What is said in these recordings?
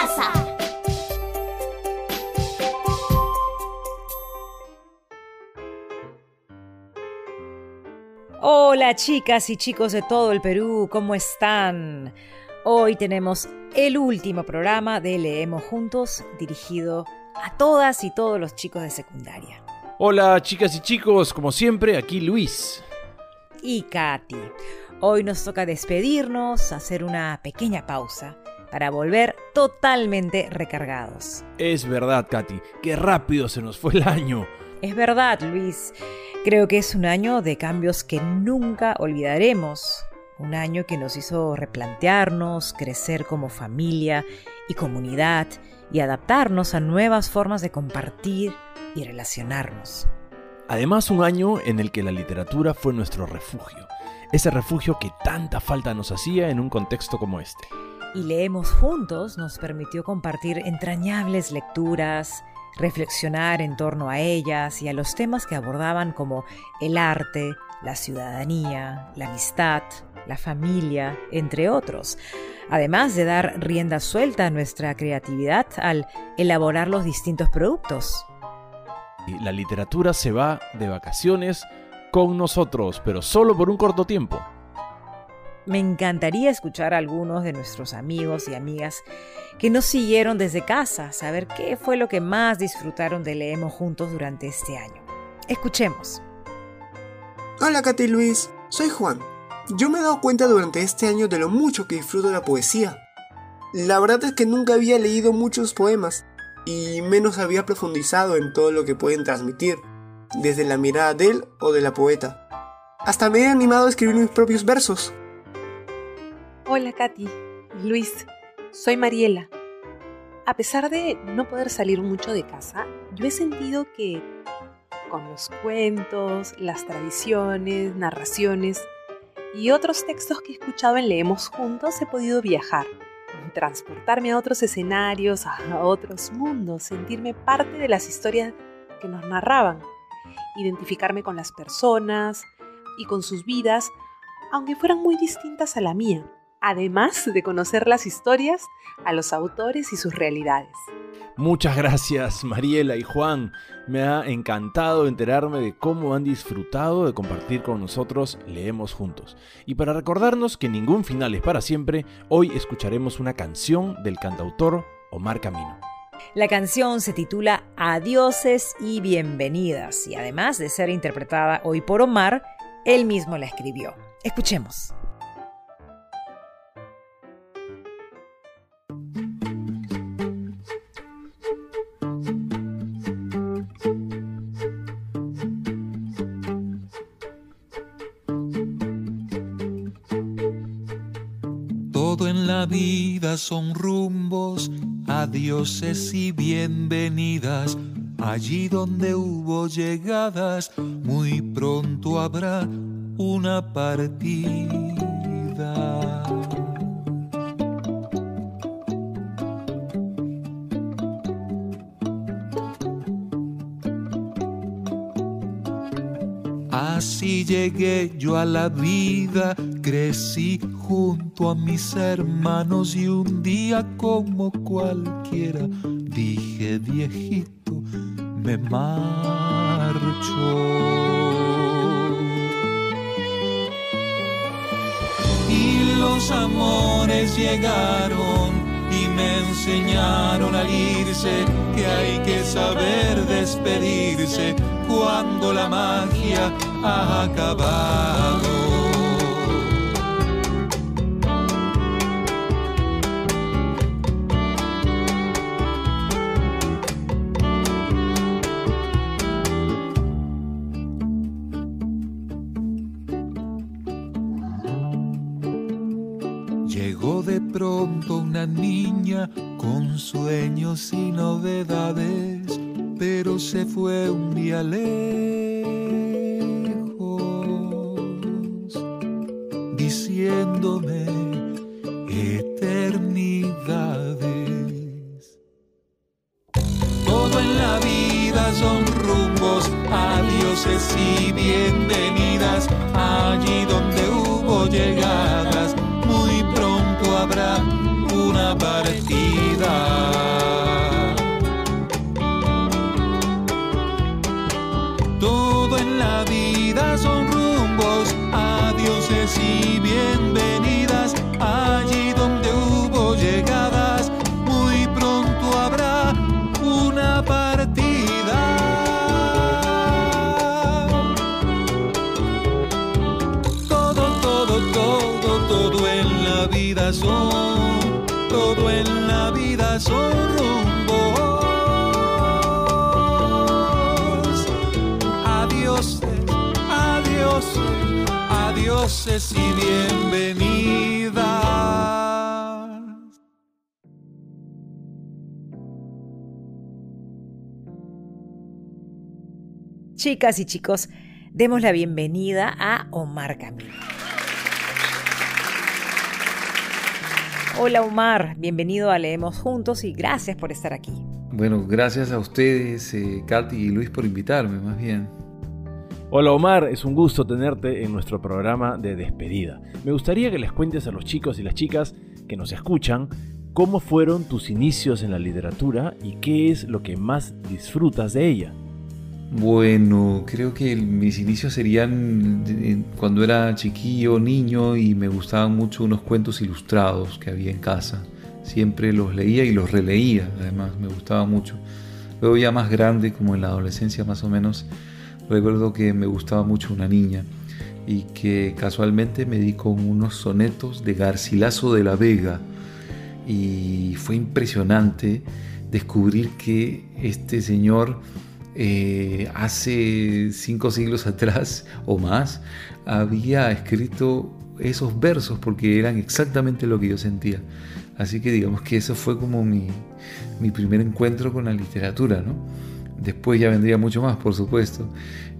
casa. Hola chicas y chicos de todo el Perú, ¿cómo están? Hoy tenemos el último programa de Leemos Juntos dirigido a todas y todos los chicos de secundaria. Hola chicas y chicos, como siempre, aquí Luis. Y Katy. Hoy nos toca despedirnos, hacer una pequeña pausa para volver totalmente recargados. Es verdad, Katy, qué rápido se nos fue el año. Es verdad, Luis. Creo que es un año de cambios que nunca olvidaremos. Un año que nos hizo replantearnos, crecer como familia y comunidad y adaptarnos a nuevas formas de compartir y relacionarnos. Además, un año en el que la literatura fue nuestro refugio ese refugio que tanta falta nos hacía en un contexto como este. Y leemos juntos nos permitió compartir entrañables lecturas, reflexionar en torno a ellas y a los temas que abordaban como el arte, la ciudadanía, la amistad, la familia, entre otros, además de dar rienda suelta a nuestra creatividad al elaborar los distintos productos. La literatura se va de vacaciones con nosotros, pero solo por un corto tiempo. Me encantaría escuchar a algunos de nuestros amigos y amigas que nos siguieron desde casa, saber qué fue lo que más disfrutaron de Leemos Juntos durante este año. Escuchemos. Hola Katy Luis, soy Juan. Yo me he dado cuenta durante este año de lo mucho que disfruto la poesía. La verdad es que nunca había leído muchos poemas y menos había profundizado en todo lo que pueden transmitir desde la mirada de él o de la poeta. Hasta me he animado a escribir mis propios versos. Hola Katy, Luis, soy Mariela. A pesar de no poder salir mucho de casa, yo he sentido que con los cuentos, las tradiciones, narraciones y otros textos que he escuchado en Leemos Juntos he podido viajar, transportarme a otros escenarios, a otros mundos, sentirme parte de las historias que nos narraban identificarme con las personas y con sus vidas, aunque fueran muy distintas a la mía, además de conocer las historias, a los autores y sus realidades. Muchas gracias Mariela y Juan. Me ha encantado enterarme de cómo han disfrutado de compartir con nosotros Leemos Juntos. Y para recordarnos que ningún final es para siempre, hoy escucharemos una canción del cantautor Omar Camino. La canción se titula Adioses y Bienvenidas y además de ser interpretada hoy por Omar, él mismo la escribió. Escuchemos. En la vida son rumbos adioses y bienvenidas. Allí donde hubo llegadas, muy pronto habrá una partida. Llegué yo a la vida, crecí junto a mis hermanos y un día como cualquiera dije viejito, me marcho. Y los amores llegaron y me enseñaron a irse que hay que saber despedirse cuando la magia ha acabado. Llegó de pronto una niña con sueños y novedades, pero se fue un día lejos, diciéndome eternidades. Todo en la vida son rumbos, adioses y bienvenidas, son, todo en la vida son rumbos. Adiós, adiós, adiós y bienvenidas. Chicas y chicos, demos la bienvenida a Omar Camilo. Hola Omar, bienvenido a Leemos Juntos y gracias por estar aquí. Bueno, gracias a ustedes, eh, Katy y Luis, por invitarme, más bien. Hola Omar, es un gusto tenerte en nuestro programa de despedida. Me gustaría que les cuentes a los chicos y las chicas que nos escuchan cómo fueron tus inicios en la literatura y qué es lo que más disfrutas de ella. Bueno, creo que mis inicios serían cuando era chiquillo, niño, y me gustaban mucho unos cuentos ilustrados que había en casa. Siempre los leía y los releía, además, me gustaba mucho. Luego ya más grande, como en la adolescencia más o menos, recuerdo que me gustaba mucho una niña y que casualmente me di con unos sonetos de Garcilaso de la Vega y fue impresionante descubrir que este señor eh, hace cinco siglos atrás o más había escrito esos versos porque eran exactamente lo que yo sentía. Así que digamos que eso fue como mi, mi primer encuentro con la literatura, ¿no? Después ya vendría mucho más, por supuesto.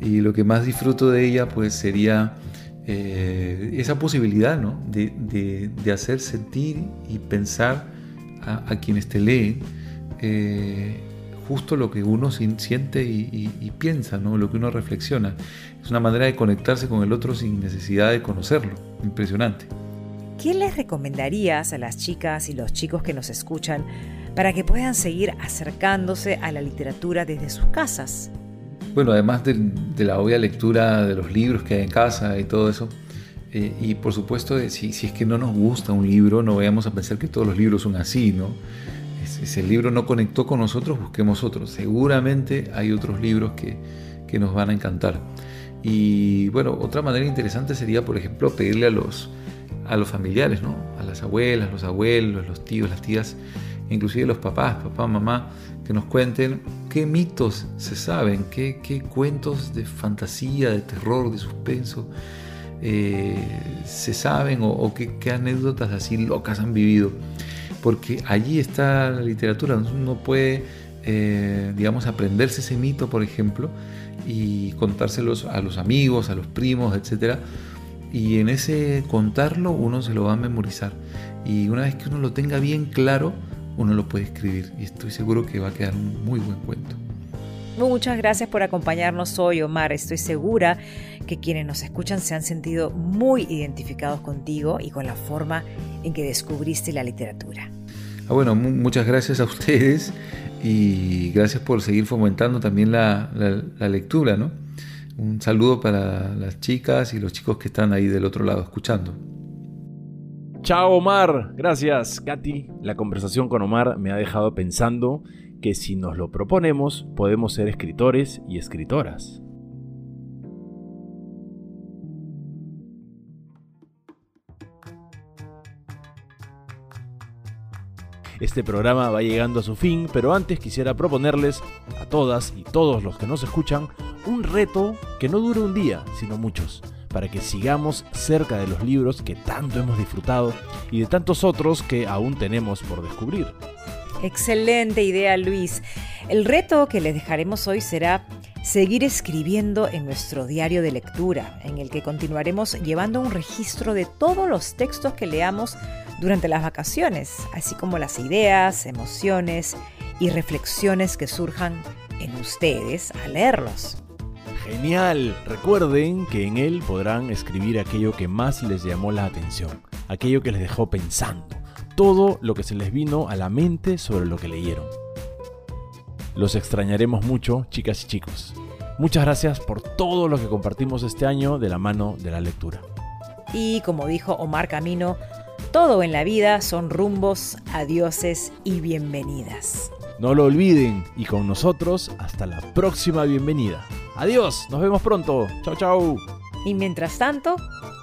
Y lo que más disfruto de ella, pues sería eh, esa posibilidad, ¿no? De, de- hacer sentir y pensar a, a quienes te leen eh, justo lo que uno siente y, y- y piensa, ¿no? Lo que uno reflexiona. Es una manera de conectarse con el otro sin necesidad de conocerlo. Impresionante. ¿Qué les recomendarías a las chicas y los chicos que nos escuchan para que puedan seguir acercándose a la literatura desde sus casas? Bueno, además de, de la obvia lectura de los libros que hay en casa y todo eso, eh, y por supuesto, si, si es que no nos gusta un libro, no vayamos a pensar que todos los libros son así, ¿no? Si el libro no conectó con nosotros, busquemos otros. Seguramente hay otros libros que, que nos van a encantar. Y bueno, otra manera interesante sería, por ejemplo, pedirle a los, a los familiares, ¿no? A las abuelas, los abuelos, los tíos, las tías, inclusive los papás, papá, mamá, que nos cuenten qué mitos se saben, qué, qué cuentos de fantasía, de terror, de suspenso eh, se saben o, qué anécdotas así locas han vivido. Porque allí está la literatura, uno puede, eh, digamos, aprenderse ese mito, por ejemplo, y contárselos a los amigos, a los primos, etc. Y en ese contarlo uno se lo va a memorizar. Y una vez que uno lo tenga bien claro, uno lo puede escribir. Y estoy seguro que va a quedar un muy buen cuento. Muchas gracias por acompañarnos hoy, Omar. Estoy segura que quienes nos escuchan se han sentido muy identificados contigo y con la forma en que descubriste la literatura. Ah, bueno, mu- muchas gracias a ustedes y gracias por seguir fomentando también la, la- la lectura, ¿no? Un saludo para las chicas y los chicos que están ahí del otro lado escuchando. Chao Omar, gracias Katy. La conversación con Omar me ha dejado pensando que si nos lo proponemos podemos ser escritores y escritoras. Este programa va llegando a su fin, pero antes quisiera proponerles a todas y todos los que nos escuchan un reto que no dure un día, sino muchos, para que sigamos cerca de los libros que tanto hemos disfrutado y de tantos otros que aún tenemos por descubrir. Excelente idea, Luis. El reto que les dejaremos hoy será seguir escribiendo en nuestro diario de lectura, en el que continuaremos llevando un registro de todos los textos que leamos durante las vacaciones, así como las ideas, emociones y reflexiones que surjan en ustedes al leerlos. Genial. Recuerden que en él podrán escribir aquello que más les llamó la atención, aquello que les dejó pensando, todo lo que se les vino a la mente sobre lo que leyeron. Los extrañaremos mucho, chicas y chicos. Muchas gracias por todo lo que compartimos este año de la mano de la lectura. Y como dijo Omar Camino, todo en la vida son rumbos, adioses y bienvenidas. No lo olviden y con nosotros hasta la próxima bienvenida. Adiós, nos vemos pronto. Chao, chao. Y mientras tanto,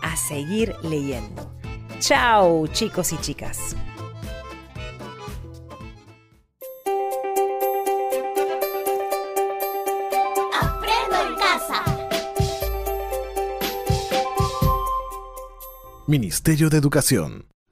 a seguir leyendo. Chao, chicos y chicas. Aprendo en casa. Ministerio de Educación.